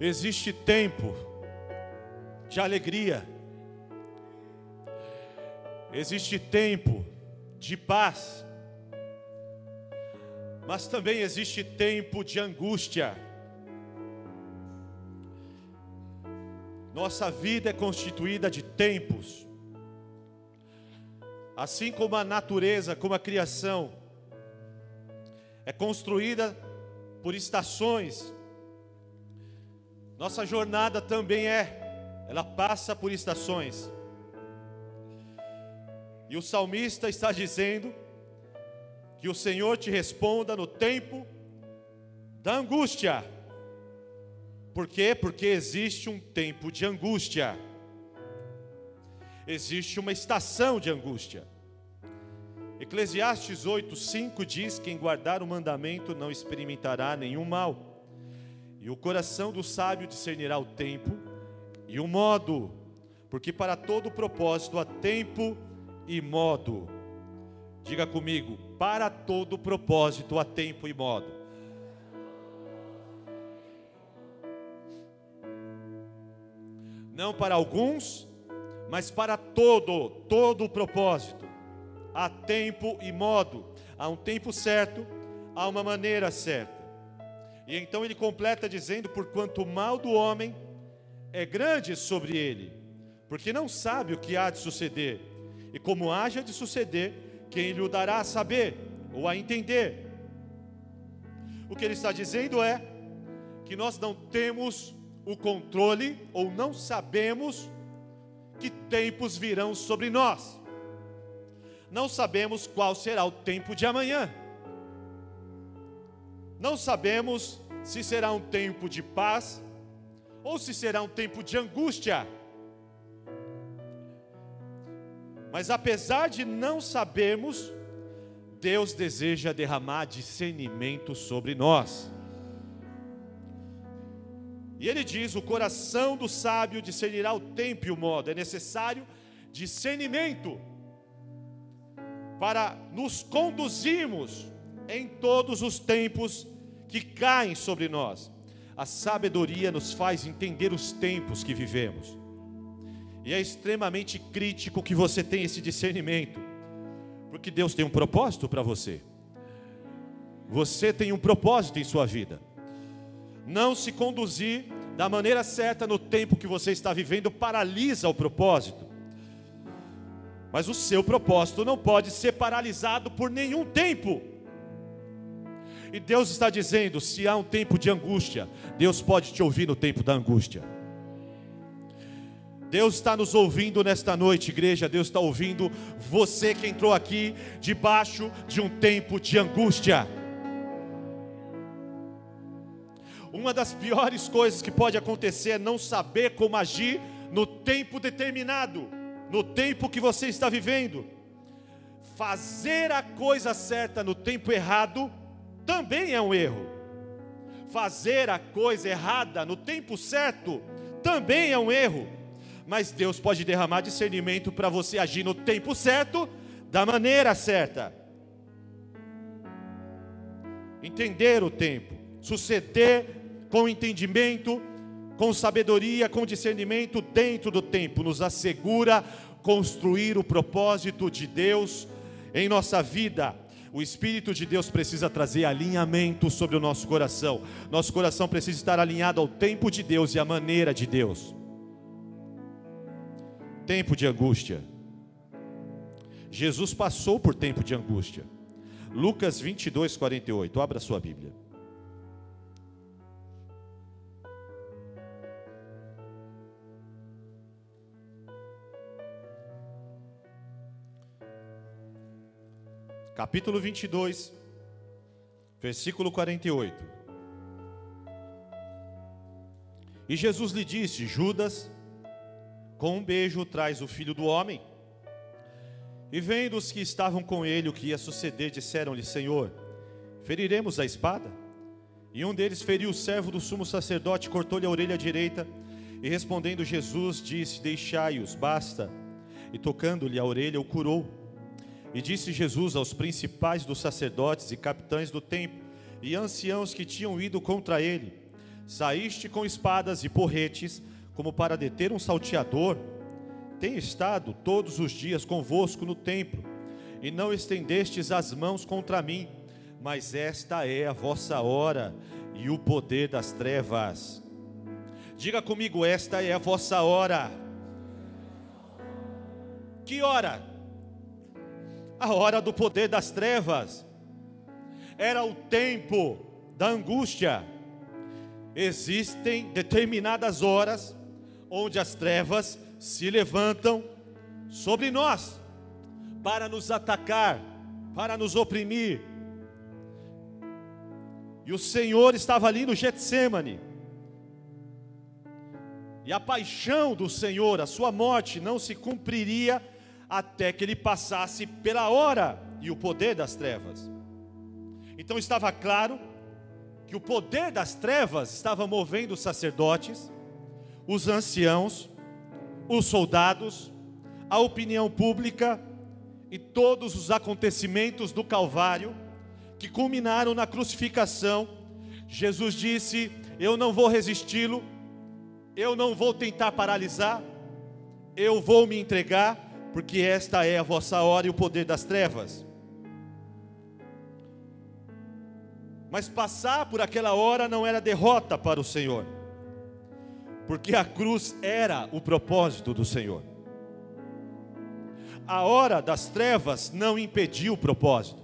Existe tempo de alegria, existe tempo de paz, mas também existe tempo de angústia. Nossa vida é constituída de tempos, assim como a natureza, como a criação, é construída por estações. Nossa jornada também é, ela passa por estações. E o salmista está dizendo que o Senhor te responda no tempo da angústia. Por quê? Porque existe um tempo de angústia. Existe uma estação de angústia. Eclesiastes 8:5 diz: Quem guardar o mandamento não experimentará nenhum mal. E o coração do sábio discernirá o tempo e o modo, porque para todo propósito há tempo e modo. Diga comigo, para todo propósito há tempo e modo. Não para alguns, mas para todo, todo o propósito. Há tempo e modo, há um tempo certo, há uma maneira certa. E então ele completa dizendo: Porquanto o mal do homem é grande sobre ele, porque não sabe o que há de suceder, e como haja de suceder, quem lhe o dará a saber ou a entender? O que ele está dizendo é que nós não temos o controle ou não sabemos que tempos virão sobre nós. Não sabemos qual será o tempo de amanhã. Não sabemos se será um tempo de paz ou se será um tempo de angústia. Mas apesar de não sabermos, Deus deseja derramar discernimento sobre nós. E ele diz: o coração do sábio discernirá o tempo e o modo. É necessário discernimento para nos conduzirmos em todos os tempos que caem sobre nós. A sabedoria nos faz entender os tempos que vivemos. E é extremamente crítico que você tenha esse discernimento, porque Deus tem um propósito para você. Você tem um propósito em sua vida. Não se conduzir da maneira certa no tempo que você está vivendo paralisa o propósito. Mas o seu propósito não pode ser paralisado por nenhum tempo. E Deus está dizendo: se há um tempo de angústia, Deus pode te ouvir no tempo da angústia. Deus está nos ouvindo nesta noite, igreja. Deus está ouvindo você que entrou aqui debaixo de um tempo de angústia. Uma das piores coisas que pode acontecer é não saber como agir no tempo determinado, no tempo que você está vivendo. Fazer a coisa certa no tempo errado também é um erro. Fazer a coisa errada no tempo certo também é um erro. Mas Deus pode derramar discernimento para você agir no tempo certo, da maneira certa. Entender o tempo, suceder com entendimento, com sabedoria, com discernimento dentro do tempo, nos assegura construir o propósito de Deus em nossa vida o Espírito de Deus precisa trazer alinhamento sobre o nosso coração. Nosso coração precisa estar alinhado ao tempo de Deus e à maneira de Deus. Tempo de angústia. Jesus passou por tempo de angústia. Lucas 22, 48. Abra sua Bíblia. Capítulo 22, versículo 48. E Jesus lhe disse: Judas, com um beijo traz o filho do homem. E vendo os que estavam com ele o que ia suceder, disseram-lhe: Senhor, feriremos a espada? E um deles feriu o servo do sumo sacerdote, cortou-lhe a orelha direita. E respondendo Jesus, disse: Deixai-os, basta. E tocando-lhe a orelha, o curou. E disse Jesus aos principais dos sacerdotes e capitães do templo e anciãos que tinham ido contra ele: Saíste com espadas e porretes, como para deter um salteador. Tenho estado todos os dias convosco no templo, e não estendestes as mãos contra mim, mas esta é a vossa hora e o poder das trevas. Diga comigo, esta é a vossa hora. Que hora? A hora do poder das trevas. Era o tempo da angústia. Existem determinadas horas onde as trevas se levantam sobre nós para nos atacar, para nos oprimir. E o Senhor estava ali no Getsemane e a paixão do Senhor, a sua morte, não se cumpriria até que ele passasse pela hora e o poder das trevas. Então estava claro que o poder das trevas estava movendo os sacerdotes, os anciãos, os soldados, a opinião pública e todos os acontecimentos do Calvário que culminaram na crucificação. Jesus disse: Eu não vou resisti-lo eu não vou tentar paralisar, eu vou me entregar, porque esta é a vossa hora e o poder das trevas. Mas passar por aquela hora não era derrota para o Senhor, porque a cruz era o propósito do Senhor. A hora das trevas não impediu o propósito,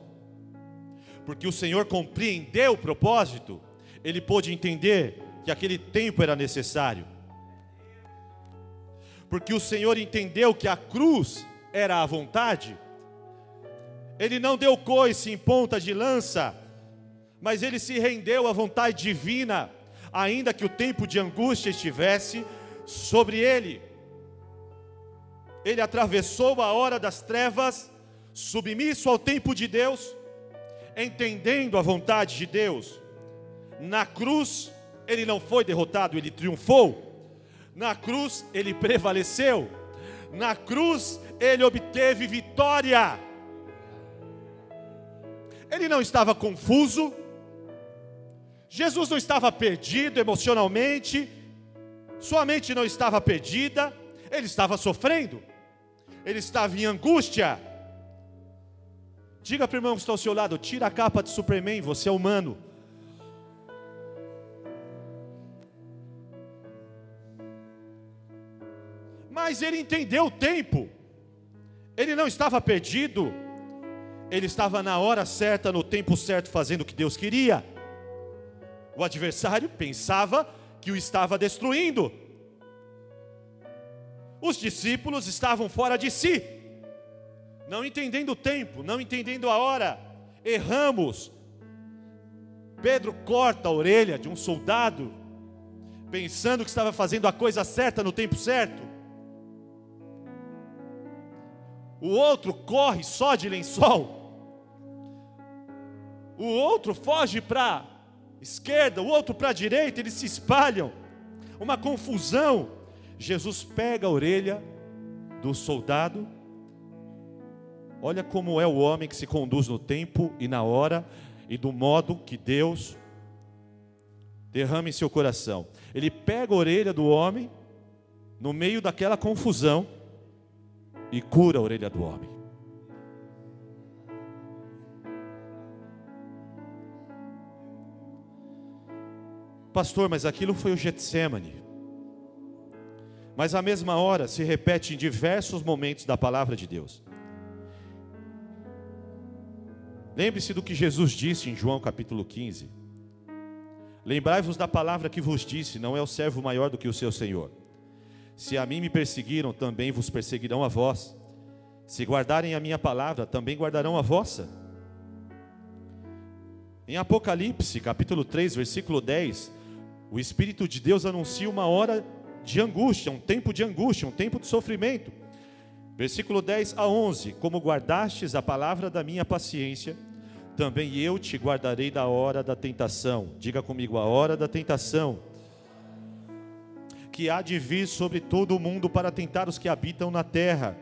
porque o Senhor compreendeu o propósito, ele pôde entender que aquele tempo era necessário porque o Senhor entendeu que a cruz era a vontade, ele não deu coice em ponta de lança, mas ele se rendeu à vontade divina, ainda que o tempo de angústia estivesse sobre ele. Ele atravessou a hora das trevas, submisso ao tempo de Deus, entendendo a vontade de Deus. Na cruz, ele não foi derrotado, ele triunfou. Na cruz ele prevaleceu. Na cruz ele obteve vitória. Ele não estava confuso. Jesus não estava perdido emocionalmente. Sua mente não estava perdida. Ele estava sofrendo. Ele estava em angústia. Diga para o irmão que está ao seu lado: tira a capa de Superman, você é humano. Mas ele entendeu o tempo. Ele não estava perdido. Ele estava na hora certa, no tempo certo, fazendo o que Deus queria. O adversário pensava que o estava destruindo. Os discípulos estavam fora de si, não entendendo o tempo, não entendendo a hora. Erramos. Pedro corta a orelha de um soldado, pensando que estava fazendo a coisa certa no tempo certo. O outro corre só de lençol, o outro foge para esquerda, o outro para a direita, eles se espalham, uma confusão. Jesus pega a orelha do soldado, olha como é o homem que se conduz no tempo e na hora e do modo que Deus derrama em seu coração. Ele pega a orelha do homem, no meio daquela confusão, e cura a orelha do homem. Pastor, mas aquilo foi o Getsemane. Mas a mesma hora se repete em diversos momentos da palavra de Deus. Lembre-se do que Jesus disse em João capítulo 15. Lembrai-vos da palavra que vos disse: não é o servo maior do que o seu senhor. Se a mim me perseguiram, também vos perseguirão a vós. Se guardarem a minha palavra, também guardarão a vossa. Em Apocalipse, capítulo 3, versículo 10, o Espírito de Deus anuncia uma hora de angústia, um tempo de angústia, um tempo de sofrimento. Versículo 10 a 11: Como guardastes a palavra da minha paciência, também eu te guardarei da hora da tentação. Diga comigo, a hora da tentação que há de vir sobre todo o mundo para tentar os que habitam na terra.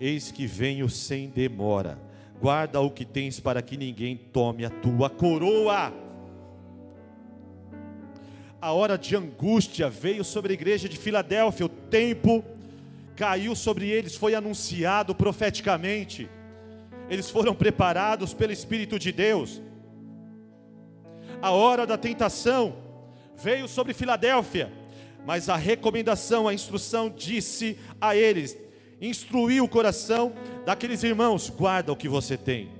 Eis que venho sem demora. Guarda o que tens para que ninguém tome a tua coroa. a hora de angústia veio sobre a igreja de Filadélfia, o tempo caiu sobre eles, foi anunciado profeticamente. Eles foram preparados pelo Espírito de Deus. A hora da tentação veio sobre Filadélfia, mas a recomendação, a instrução disse a eles: instruiu o coração daqueles irmãos, guarda o que você tem.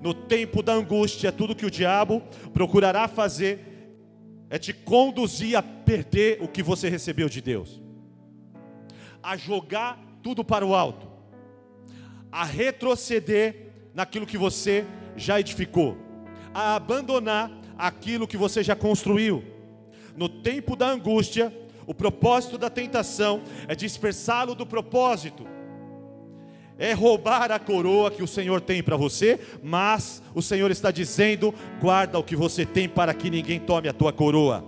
No tempo da angústia, tudo que o diabo procurará fazer é te conduzir a perder o que você recebeu de Deus, a jogar tudo para o alto, a retroceder naquilo que você já edificou, a abandonar aquilo que você já construiu. No tempo da angústia, o propósito da tentação é dispersá-lo do propósito é roubar a coroa que o Senhor tem para você, mas o Senhor está dizendo: guarda o que você tem para que ninguém tome a tua coroa.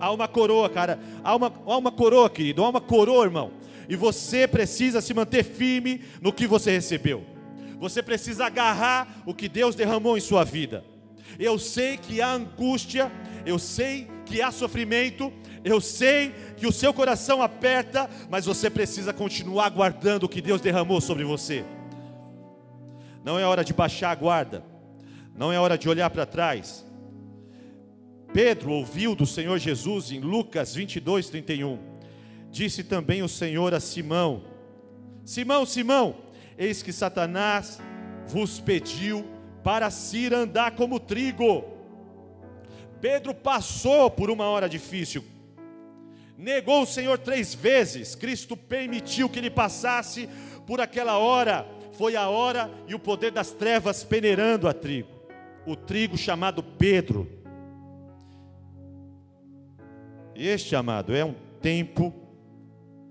Há uma coroa, cara, há uma, há uma coroa, querido, há uma coroa, irmão, e você precisa se manter firme no que você recebeu, você precisa agarrar o que Deus derramou em sua vida. Eu sei que há angústia, eu sei que há sofrimento, eu sei que o seu coração aperta, mas você precisa continuar guardando o que Deus derramou sobre você. Não é hora de baixar a guarda, não é hora de olhar para trás. Pedro ouviu do Senhor Jesus em Lucas 22, 31. Disse também o Senhor a Simão: Simão, Simão, eis que Satanás vos pediu para se andar como trigo. Pedro passou por uma hora difícil, negou o Senhor três vezes, Cristo permitiu que ele passasse por aquela hora, foi a hora e o poder das trevas peneirando a trigo, o trigo chamado Pedro. Este, amado, é um tempo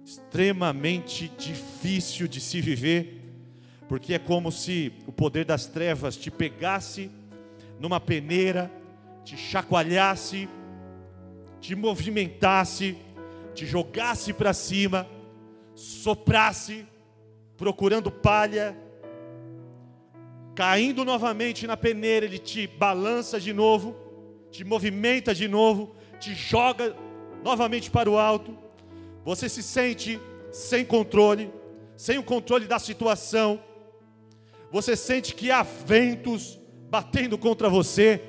extremamente difícil de se viver, porque é como se o poder das trevas te pegasse numa peneira, te chacoalhasse, te movimentasse, te jogasse para cima, soprasse, procurando palha, caindo novamente na peneira, ele te balança de novo, te movimenta de novo, te joga novamente para o alto. Você se sente sem controle, sem o controle da situação. Você sente que há ventos batendo contra você.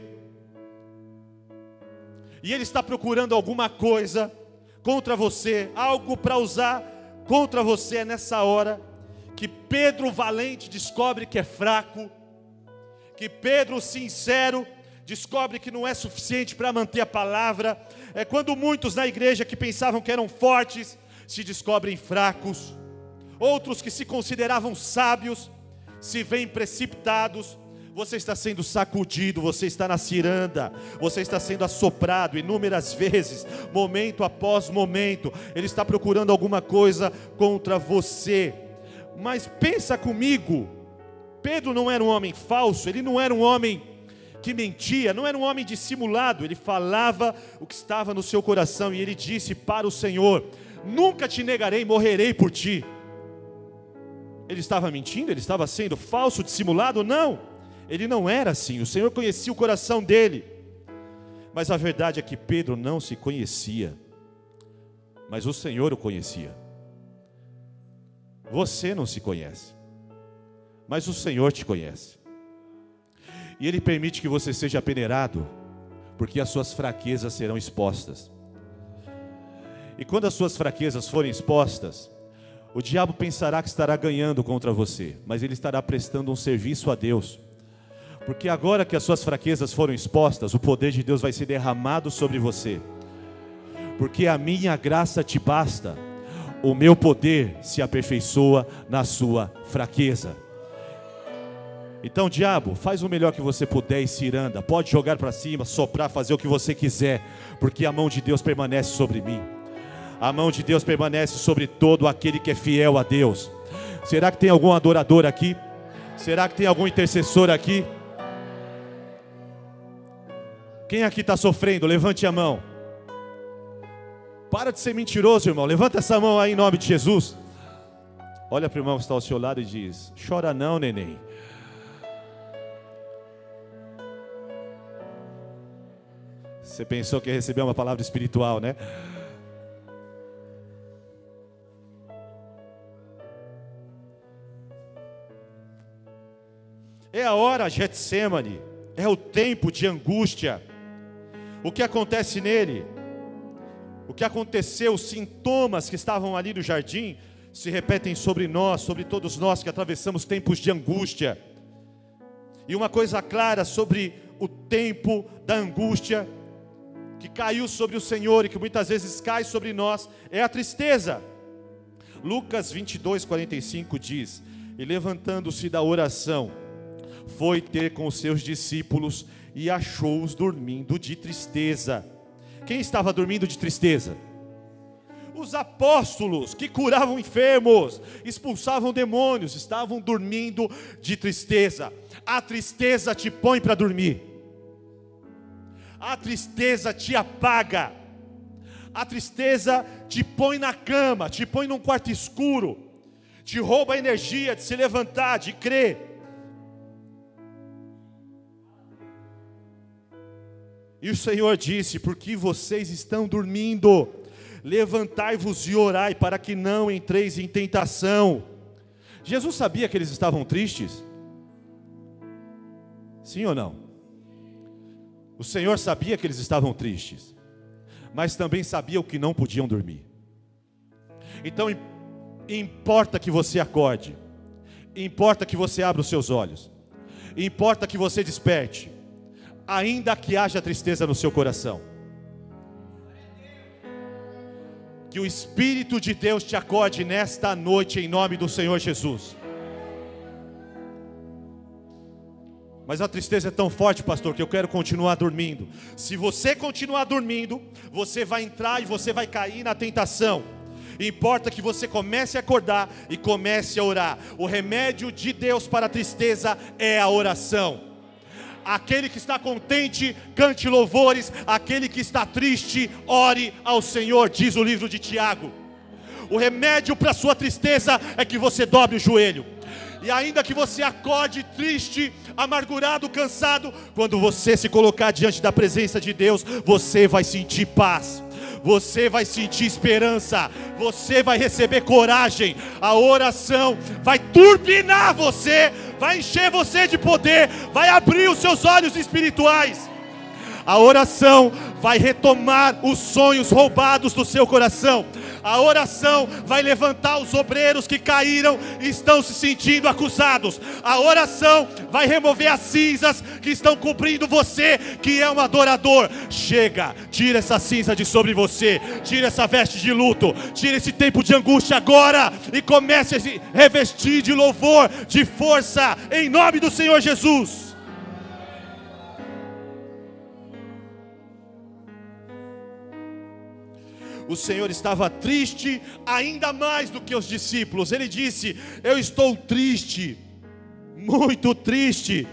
E ele está procurando alguma coisa contra você, algo para usar contra você é nessa hora que Pedro valente descobre que é fraco, que Pedro sincero descobre que não é suficiente para manter a palavra. É quando muitos na igreja que pensavam que eram fortes se descobrem fracos, outros que se consideravam sábios se veem precipitados você está sendo sacudido, você está na ciranda, você está sendo assoprado inúmeras vezes, momento após momento. Ele está procurando alguma coisa contra você. Mas pensa comigo, Pedro não era um homem falso, ele não era um homem que mentia, não era um homem dissimulado, ele falava o que estava no seu coração e ele disse para o Senhor: Nunca te negarei, morrerei por ti. Ele estava mentindo, ele estava sendo falso, dissimulado? Não. Ele não era assim, o Senhor conhecia o coração dele. Mas a verdade é que Pedro não se conhecia, mas o Senhor o conhecia. Você não se conhece, mas o Senhor te conhece. E Ele permite que você seja peneirado, porque as suas fraquezas serão expostas. E quando as suas fraquezas forem expostas, o diabo pensará que estará ganhando contra você, mas ele estará prestando um serviço a Deus. Porque agora que as suas fraquezas foram expostas, o poder de Deus vai ser derramado sobre você. Porque a minha graça te basta, o meu poder se aperfeiçoa na sua fraqueza. Então, diabo, faz o melhor que você puder e ciranda. Pode jogar para cima, soprar, fazer o que você quiser, porque a mão de Deus permanece sobre mim. A mão de Deus permanece sobre todo aquele que é fiel a Deus. Será que tem algum adorador aqui? Será que tem algum intercessor aqui? Quem aqui está sofrendo? Levante a mão. Para de ser mentiroso, irmão. Levanta essa mão aí em nome de Jesus. Olha para o irmão que está ao seu lado e diz: Chora não, neném. Você pensou que receber uma palavra espiritual, né? É a hora Getsemane, é o tempo de angústia. O que acontece nele? O que aconteceu, os sintomas que estavam ali no jardim, se repetem sobre nós, sobre todos nós que atravessamos tempos de angústia. E uma coisa clara sobre o tempo da angústia que caiu sobre o Senhor e que muitas vezes cai sobre nós é a tristeza. Lucas 22, 45 diz: E levantando-se da oração, foi ter com os seus discípulos e achou-os dormindo de tristeza. Quem estava dormindo de tristeza? Os apóstolos que curavam enfermos, expulsavam demônios, estavam dormindo de tristeza. A tristeza te põe para dormir. A tristeza te apaga. A tristeza te põe na cama, te põe num quarto escuro, te rouba a energia de se levantar, de crer. E o Senhor disse: Porque vocês estão dormindo, levantai-vos e orai, para que não entreis em tentação. Jesus sabia que eles estavam tristes? Sim ou não? O Senhor sabia que eles estavam tristes, mas também sabia o que não podiam dormir. Então, importa que você acorde, importa que você abra os seus olhos, importa que você desperte, ainda que haja tristeza no seu coração. Que o Espírito de Deus te acorde nesta noite, em nome do Senhor Jesus. Mas a tristeza é tão forte, pastor, que eu quero continuar dormindo. Se você continuar dormindo, você vai entrar e você vai cair na tentação. Importa que você comece a acordar e comece a orar. O remédio de Deus para a tristeza é a oração. Aquele que está contente, cante louvores. Aquele que está triste, ore ao Senhor, diz o livro de Tiago. O remédio para a sua tristeza é que você dobre o joelho. E ainda que você acorde triste, amargurado, cansado, quando você se colocar diante da presença de Deus, você vai sentir paz você vai sentir esperança, você vai receber coragem, a oração vai turbinar você, vai encher você de poder, vai abrir os seus olhos espirituais. A oração vai retomar os sonhos roubados do seu coração. A oração vai levantar os obreiros que caíram e estão se sentindo acusados. A oração vai remover as cinzas que estão cobrindo você, que é um adorador. Chega, tira essa cinza de sobre você, tira essa veste de luto, tira esse tempo de angústia agora e comece a se revestir de louvor, de força, em nome do Senhor Jesus. O Senhor estava triste ainda mais do que os discípulos. Ele disse: Eu estou triste, muito triste.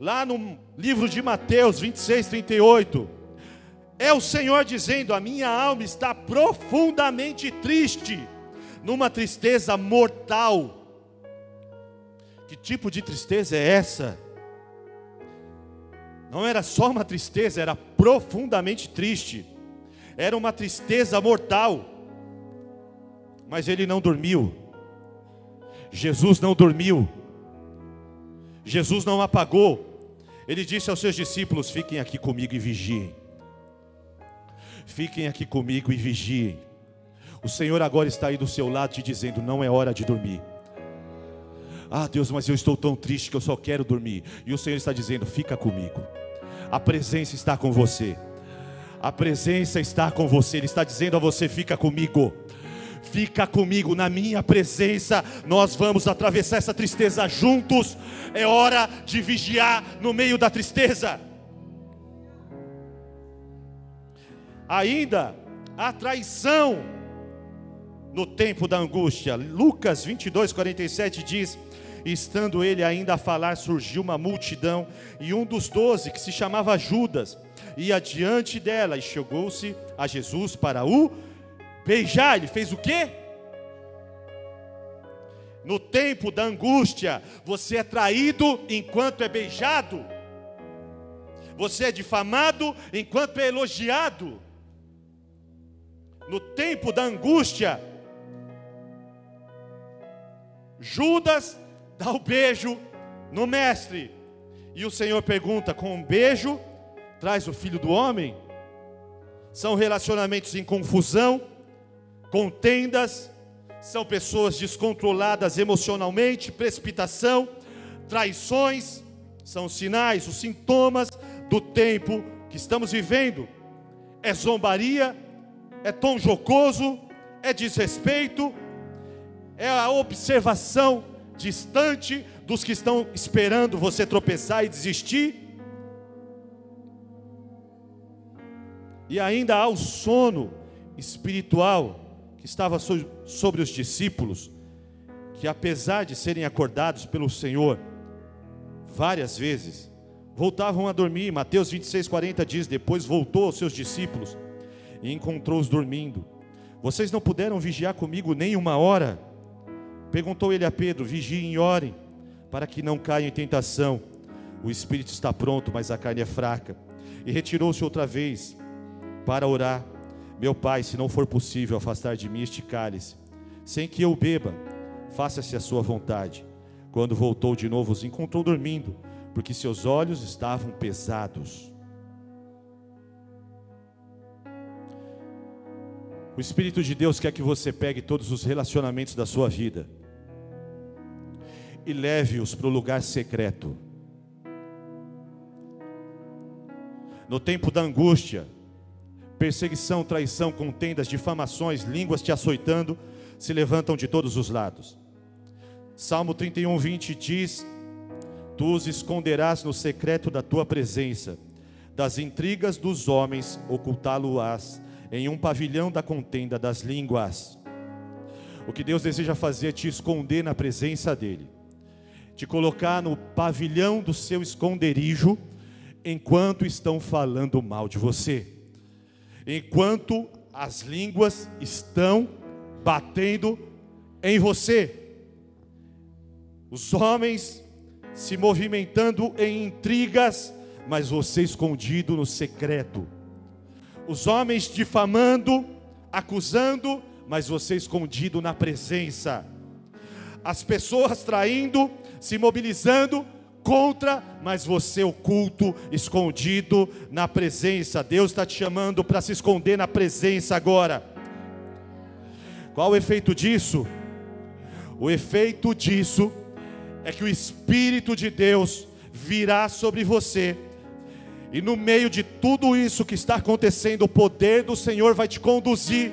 Lá no livro de Mateus 26, 38, é o Senhor dizendo: A minha alma está profundamente triste, numa tristeza mortal. Que tipo de tristeza é essa? Não era só uma tristeza, era profundamente triste. Era uma tristeza mortal. Mas ele não dormiu. Jesus não dormiu. Jesus não apagou. Ele disse aos seus discípulos: Fiquem aqui comigo e vigiem. Fiquem aqui comigo e vigiem. O Senhor agora está aí do seu lado te dizendo: Não é hora de dormir. Ah, Deus, mas eu estou tão triste que eu só quero dormir. E o Senhor está dizendo: Fica comigo. A presença está com você. A presença está com você. Ele está dizendo a você: Fica comigo. Fica comigo na minha presença. Nós vamos atravessar essa tristeza juntos. É hora de vigiar no meio da tristeza. Ainda a traição no tempo da angústia. Lucas 22, 47 diz: estando ele ainda a falar, surgiu uma multidão, e um dos doze, que se chamava Judas, ia diante dela e chegou-se a Jesus para o beijar. Ele fez o quê? No tempo da angústia, você é traído enquanto é beijado. você é difamado enquanto é elogiado. No tempo da angústia, Judas dá o beijo no mestre. E o Senhor pergunta: com um beijo traz o filho do homem? São relacionamentos em confusão, contendas, são pessoas descontroladas emocionalmente, precipitação, traições, são sinais, os sintomas do tempo que estamos vivendo. É zombaria, é tom jocoso, é desrespeito, é a observação distante dos que estão esperando você tropeçar e desistir. E ainda há o sono espiritual que estava sobre os discípulos, que apesar de serem acordados pelo Senhor várias vezes, voltavam a dormir. Mateus 26, 40 diz: Depois voltou aos seus discípulos e encontrou-os dormindo. Vocês não puderam vigiar comigo nem uma hora? Perguntou ele a Pedro: Vigiem e orem, para que não caiam em tentação. O espírito está pronto, mas a carne é fraca. E retirou-se outra vez para orar. Meu pai, se não for possível afastar de mim este cálice, sem que eu beba, faça-se a sua vontade. Quando voltou de novo, os encontrou dormindo, porque seus olhos estavam pesados. O Espírito de Deus quer que você pegue todos os relacionamentos da sua vida e leve-os para o lugar secreto. No tempo da angústia, perseguição, traição, contendas, difamações, línguas te açoitando, se levantam de todos os lados. Salmo 31, 20 diz: Tu os esconderás no secreto da tua presença, das intrigas dos homens ocultá-lo-ás em um pavilhão da contenda das línguas. O que Deus deseja fazer é te esconder na presença dEle, te colocar no pavilhão do seu esconderijo, enquanto estão falando mal de você, enquanto as línguas estão batendo em você, os homens se movimentando em intrigas, mas você escondido no secreto. Os homens difamando, acusando, mas você escondido na presença. As pessoas traindo, se mobilizando contra, mas você oculto, escondido na presença. Deus está te chamando para se esconder na presença agora. Qual o efeito disso? O efeito disso é que o Espírito de Deus virá sobre você e no meio de tudo isso que está acontecendo, o poder do Senhor vai te conduzir.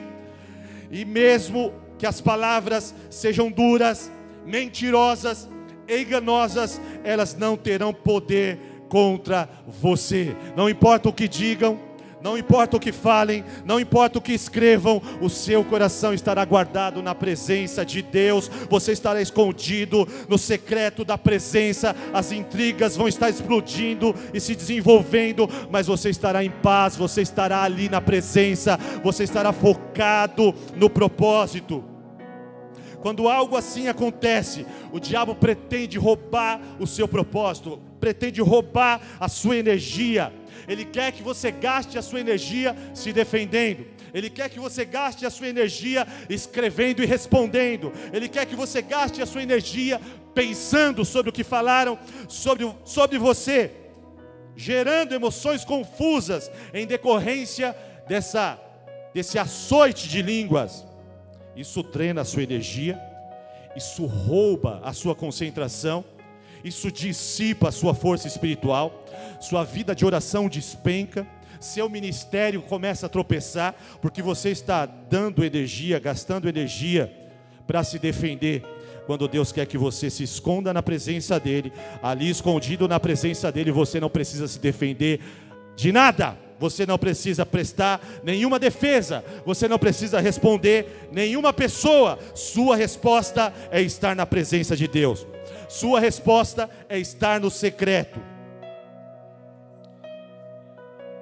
E mesmo que as palavras sejam duras, mentirosas, enganosas, elas não terão poder contra você. Não importa o que digam, não importa o que falem, não importa o que escrevam, o seu coração estará guardado na presença de Deus. Você estará escondido no secreto da presença. As intrigas vão estar explodindo e se desenvolvendo, mas você estará em paz, você estará ali na presença, você estará focado no propósito. Quando algo assim acontece, o diabo pretende roubar o seu propósito, pretende roubar a sua energia ele quer que você gaste a sua energia se defendendo. Ele quer que você gaste a sua energia escrevendo e respondendo. Ele quer que você gaste a sua energia pensando sobre o que falaram sobre, sobre você, gerando emoções confusas em decorrência dessa, desse açoite de línguas. Isso treina a sua energia, isso rouba a sua concentração, isso dissipa a sua força espiritual sua vida de oração despenca, seu ministério começa a tropeçar, porque você está dando energia, gastando energia para se defender. Quando Deus quer que você se esconda na presença dEle, ali escondido na presença dEle, você não precisa se defender de nada, você não precisa prestar nenhuma defesa, você não precisa responder nenhuma pessoa, sua resposta é estar na presença de Deus, sua resposta é estar no secreto.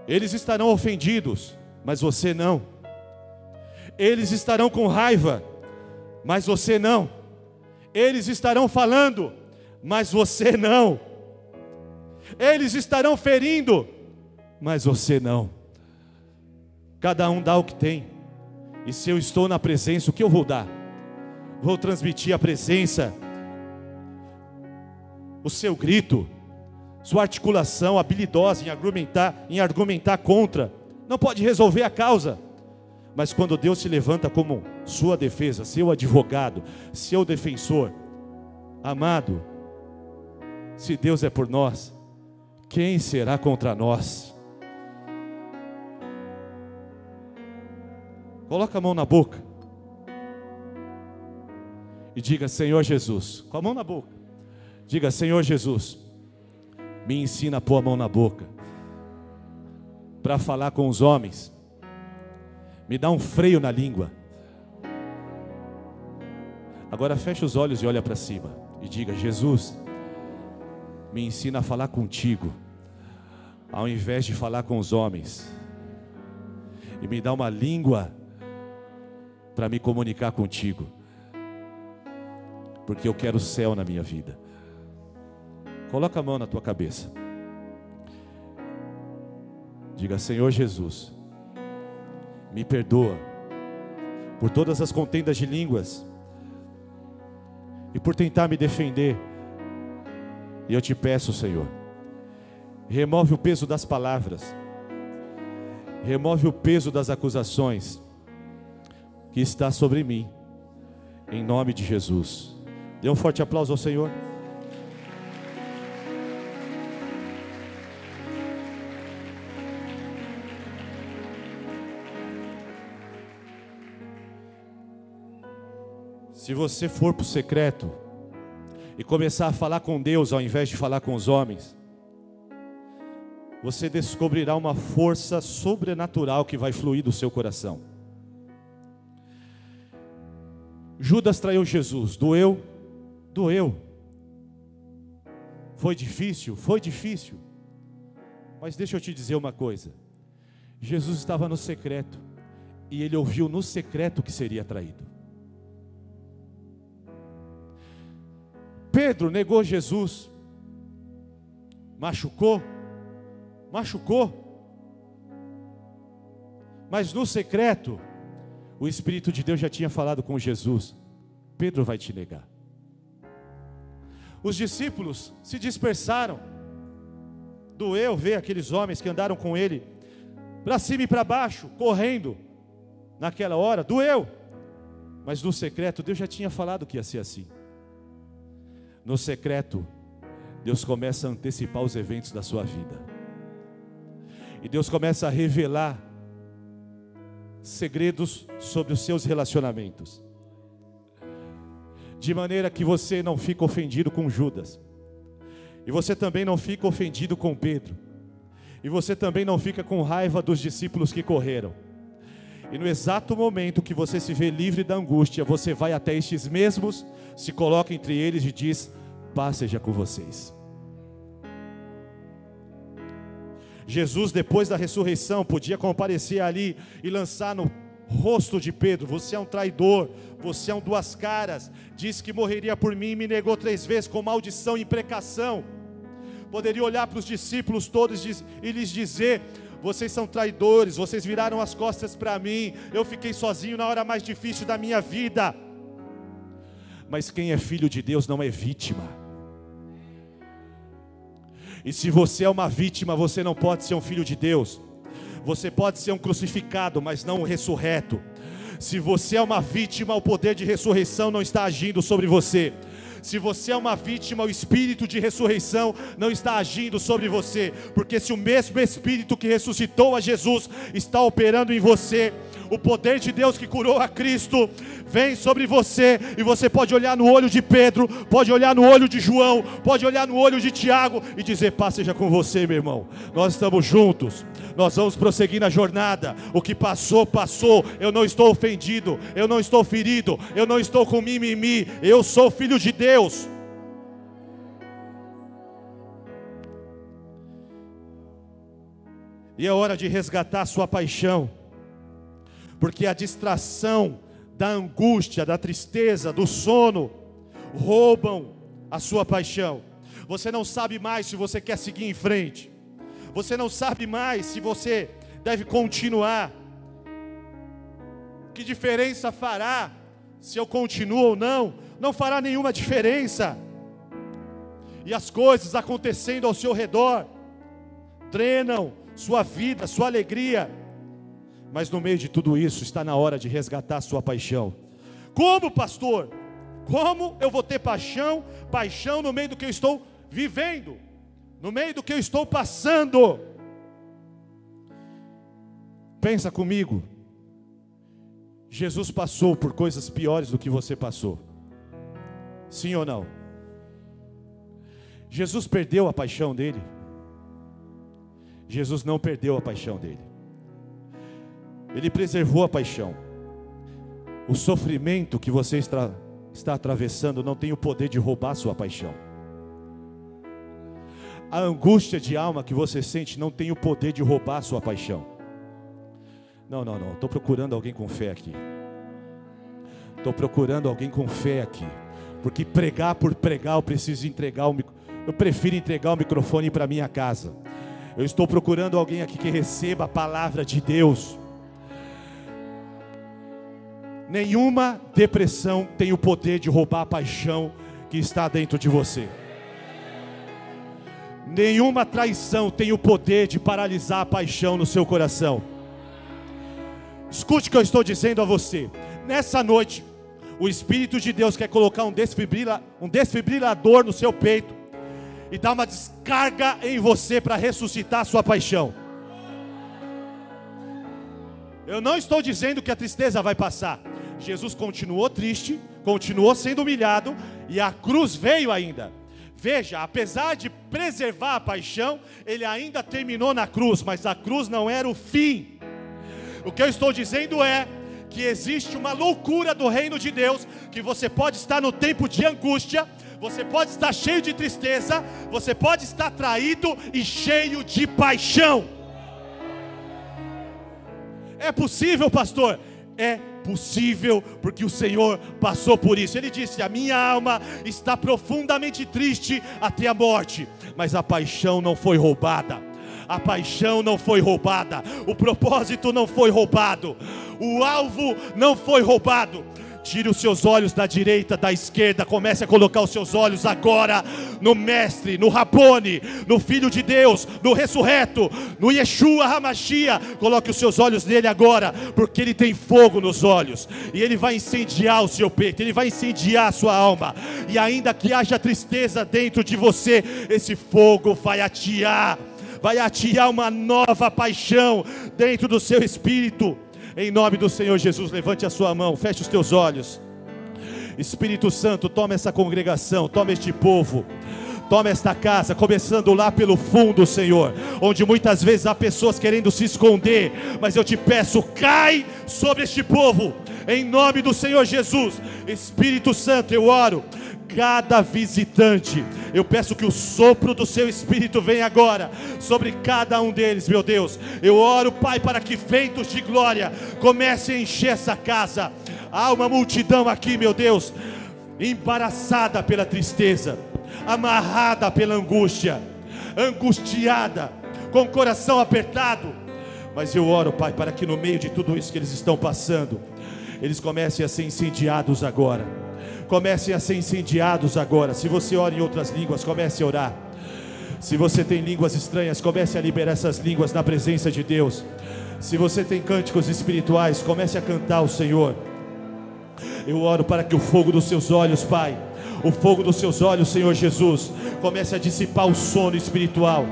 Eles estarão ofendidos, mas você não. Eles estarão com raiva, mas você não. Eles estarão falando, mas você não. Eles estarão ferindo, mas você não. Cada um dá o que tem. E se eu estou na presença, o que eu vou dar? Vou transmitir a presença, o seu grito, sua articulação habilidosa em argumentar, em argumentar contra, não pode resolver a causa. Mas quando Deus se levanta como sua defesa, seu advogado, seu defensor, amado, se Deus é por nós, quem será contra nós? Coloca a mão na boca. E diga: Senhor Jesus, com a mão na boca, diga: Senhor Jesus, me ensina a pôr a mão na boca para falar com os homens, me dá um freio na língua. Agora feche os olhos e olha para cima e diga: Jesus, me ensina a falar contigo, ao invés de falar com os homens, e me dá uma língua para me comunicar contigo, porque eu quero o céu na minha vida. Coloca a mão na tua cabeça. Diga, Senhor Jesus, me perdoa por todas as contendas de línguas e por tentar me defender. E eu te peço, Senhor, remove o peso das palavras, remove o peso das acusações que está sobre mim, em nome de Jesus. Dê um forte aplauso ao Senhor. Se você for para o secreto e começar a falar com Deus ao invés de falar com os homens, você descobrirá uma força sobrenatural que vai fluir do seu coração. Judas traiu Jesus, doeu, doeu. Foi difícil, foi difícil. Mas deixa eu te dizer uma coisa: Jesus estava no secreto, e ele ouviu no secreto que seria traído. Pedro negou Jesus, machucou, machucou, mas no secreto, o Espírito de Deus já tinha falado com Jesus: Pedro vai te negar. Os discípulos se dispersaram. Doeu ver aqueles homens que andaram com ele, para cima e para baixo, correndo, naquela hora, doeu. Mas no secreto, Deus já tinha falado que ia ser assim. No secreto, Deus começa a antecipar os eventos da sua vida. E Deus começa a revelar segredos sobre os seus relacionamentos. De maneira que você não fique ofendido com Judas. E você também não fica ofendido com Pedro. E você também não fica com raiva dos discípulos que correram. E no exato momento que você se vê livre da angústia, você vai até estes mesmos, se coloca entre eles e diz: Paz seja com vocês. Jesus, depois da ressurreição, podia comparecer ali e lançar no rosto de Pedro: Você é um traidor, você é um duas caras. Disse que morreria por mim e me negou três vezes com maldição e imprecação. Poderia olhar para os discípulos todos e lhes dizer: Vocês são traidores, vocês viraram as costas para mim. Eu fiquei sozinho na hora mais difícil da minha vida. Mas quem é filho de Deus não é vítima. E se você é uma vítima, você não pode ser um filho de Deus. Você pode ser um crucificado, mas não um ressurreto. Se você é uma vítima, o poder de ressurreição não está agindo sobre você. Se você é uma vítima, o espírito de ressurreição não está agindo sobre você, porque se o mesmo espírito que ressuscitou a Jesus está operando em você, o poder de Deus que curou a Cristo vem sobre você e você pode olhar no olho de Pedro, pode olhar no olho de João, pode olhar no olho de Tiago e dizer: Paz seja com você, meu irmão. Nós estamos juntos, nós vamos prosseguir na jornada. O que passou, passou. Eu não estou ofendido, eu não estou ferido, eu não estou com mimimi, eu sou filho de Deus. E é hora de resgatar a sua paixão porque a distração da angústia, da tristeza, do sono roubam a sua paixão. Você não sabe mais se você quer seguir em frente. Você não sabe mais se você deve continuar. Que diferença fará se eu continuo ou não? Não fará nenhuma diferença. E as coisas acontecendo ao seu redor treinam sua vida, sua alegria. Mas no meio de tudo isso, está na hora de resgatar sua paixão. Como, pastor? Como eu vou ter paixão, paixão no meio do que eu estou vivendo, no meio do que eu estou passando? Pensa comigo. Jesus passou por coisas piores do que você passou. Sim ou não? Jesus perdeu a paixão dele? Jesus não perdeu a paixão dele. Ele preservou a paixão. O sofrimento que você está, está atravessando não tem o poder de roubar a sua paixão. A angústia de alma que você sente não tem o poder de roubar a sua paixão. Não, não, não. Estou procurando alguém com fé aqui. Estou procurando alguém com fé aqui. Porque pregar por pregar, eu preciso entregar o Eu prefiro entregar o microfone para minha casa. Eu estou procurando alguém aqui que receba a palavra de Deus. Nenhuma depressão tem o poder de roubar a paixão que está dentro de você. Nenhuma traição tem o poder de paralisar a paixão no seu coração. Escute o que eu estou dizendo a você. Nessa noite, o Espírito de Deus quer colocar um, desfibrila, um desfibrilador no seu peito e dar uma descarga em você para ressuscitar a sua paixão. Eu não estou dizendo que a tristeza vai passar. Jesus continuou triste, continuou sendo humilhado e a cruz veio ainda. Veja, apesar de preservar a paixão, ele ainda terminou na cruz, mas a cruz não era o fim. O que eu estou dizendo é que existe uma loucura do reino de Deus, que você pode estar no tempo de angústia, você pode estar cheio de tristeza, você pode estar traído e cheio de paixão. É possível, pastor? É possível, porque o Senhor passou por isso. Ele disse: A minha alma está profundamente triste até a morte, mas a paixão não foi roubada. A paixão não foi roubada, o propósito não foi roubado, o alvo não foi roubado. Tire os seus olhos da direita, da esquerda, comece a colocar os seus olhos agora no Mestre, no Rabone, no Filho de Deus, no Ressurreto, no Yeshua Hamashia. Coloque os seus olhos nele agora, porque ele tem fogo nos olhos e ele vai incendiar o seu peito, ele vai incendiar a sua alma. E ainda que haja tristeza dentro de você, esse fogo vai atear, vai atear uma nova paixão dentro do seu espírito. Em nome do Senhor Jesus, levante a sua mão, feche os teus olhos. Espírito Santo, toma essa congregação, toma este povo. Toma esta casa, começando lá pelo fundo, Senhor, onde muitas vezes há pessoas querendo se esconder, mas eu te peço, cai sobre este povo, em nome do Senhor Jesus. Espírito Santo, eu oro, cada visitante. Eu peço que o sopro do seu espírito venha agora sobre cada um deles, meu Deus. Eu oro, Pai, para que ventos de glória comecem a encher essa casa. Há uma multidão aqui, meu Deus, embaraçada pela tristeza, amarrada pela angústia, angustiada, com o coração apertado. Mas eu oro, Pai, para que no meio de tudo isso que eles estão passando, eles comecem a ser incendiados agora comecem a ser incendiados agora. Se você ora em outras línguas, comece a orar. Se você tem línguas estranhas, comece a liberar essas línguas na presença de Deus. Se você tem cânticos espirituais, comece a cantar o Senhor. Eu oro para que o fogo dos seus olhos, Pai, o fogo dos seus olhos, Senhor Jesus, comece a dissipar o sono espiritual,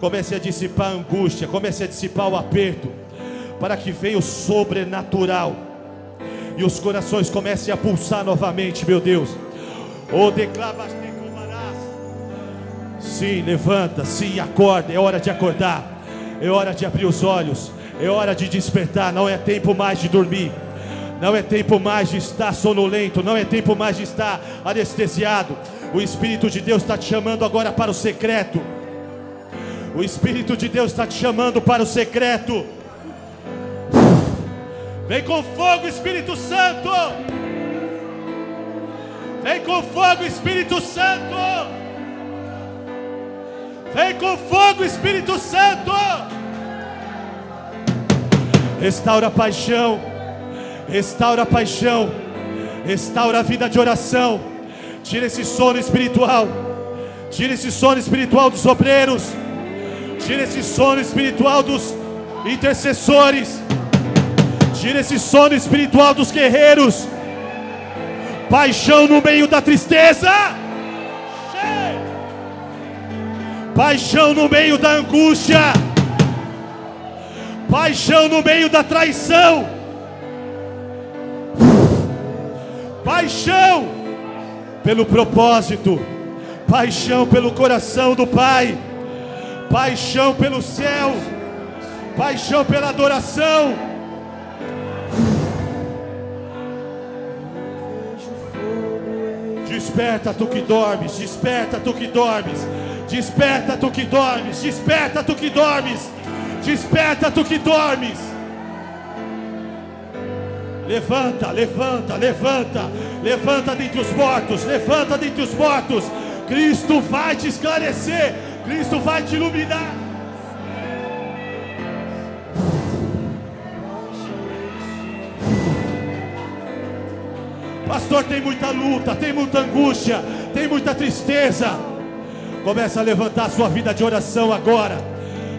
comece a dissipar a angústia, comece a dissipar o aperto, para que venha o sobrenatural e os corações comecem a pulsar novamente, meu Deus. Oh, declama Sim, levanta, sim, acorda. É hora de acordar. É hora de abrir os olhos. É hora de despertar. Não é tempo mais de dormir. Não é tempo mais de estar sonolento. Não é tempo mais de estar anestesiado. O Espírito de Deus está te chamando agora para o secreto. O Espírito de Deus está te chamando para o secreto. Vem com fogo, Espírito Santo. Vem com fogo, Espírito Santo. Vem com fogo, Espírito Santo. Restaura a paixão, restaura a paixão, restaura a vida de oração. Tira esse sono espiritual, tira esse sono espiritual dos obreiros, tira esse sono espiritual dos intercessores, tira esse sono espiritual dos guerreiros. Paixão no meio da tristeza, paixão no meio da angústia. Paixão no meio da traição, paixão pelo propósito, paixão pelo coração do Pai, paixão pelo céu, paixão pela adoração. Desperta tu que dormes, desperta tu que dormes, desperta tu que dormes, desperta tu que dormes. Desperta tu que dormes. Levanta, levanta, levanta, levanta dentre os mortos, levanta dentre os mortos. Cristo vai te esclarecer, Cristo vai te iluminar. Pastor, tem muita luta, tem muita angústia, tem muita tristeza. Começa a levantar a sua vida de oração agora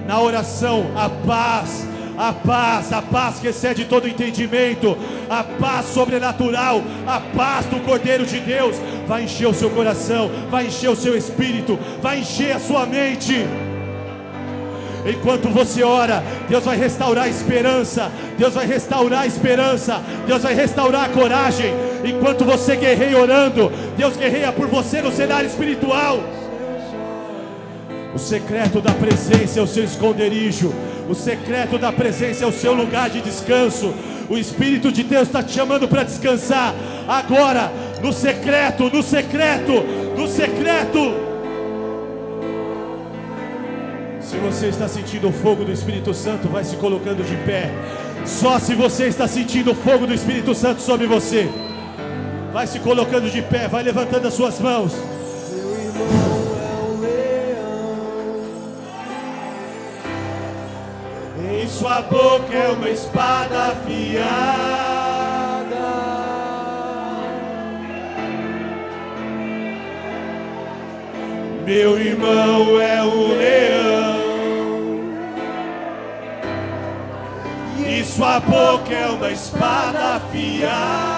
na oração, a paz, a paz, a paz que excede todo entendimento, a paz sobrenatural, a paz do Cordeiro de Deus, vai encher o seu coração, vai encher o seu espírito, vai encher a sua mente. Enquanto você ora, Deus vai restaurar a esperança, Deus vai restaurar a esperança, Deus vai restaurar a coragem. Enquanto você guerreia orando, Deus guerreia por você no cenário espiritual. O secreto da presença é o seu esconderijo. O secreto da presença é o seu lugar de descanso. O Espírito de Deus está te chamando para descansar. Agora, no secreto, no secreto, no secreto. Se você está sentindo o fogo do Espírito Santo, vai se colocando de pé. Só se você está sentindo o fogo do Espírito Santo sobre você, vai se colocando de pé, vai levantando as suas mãos. sua boca é uma espada afiada. Meu irmão é um leão. E sua boca é uma espada afiada.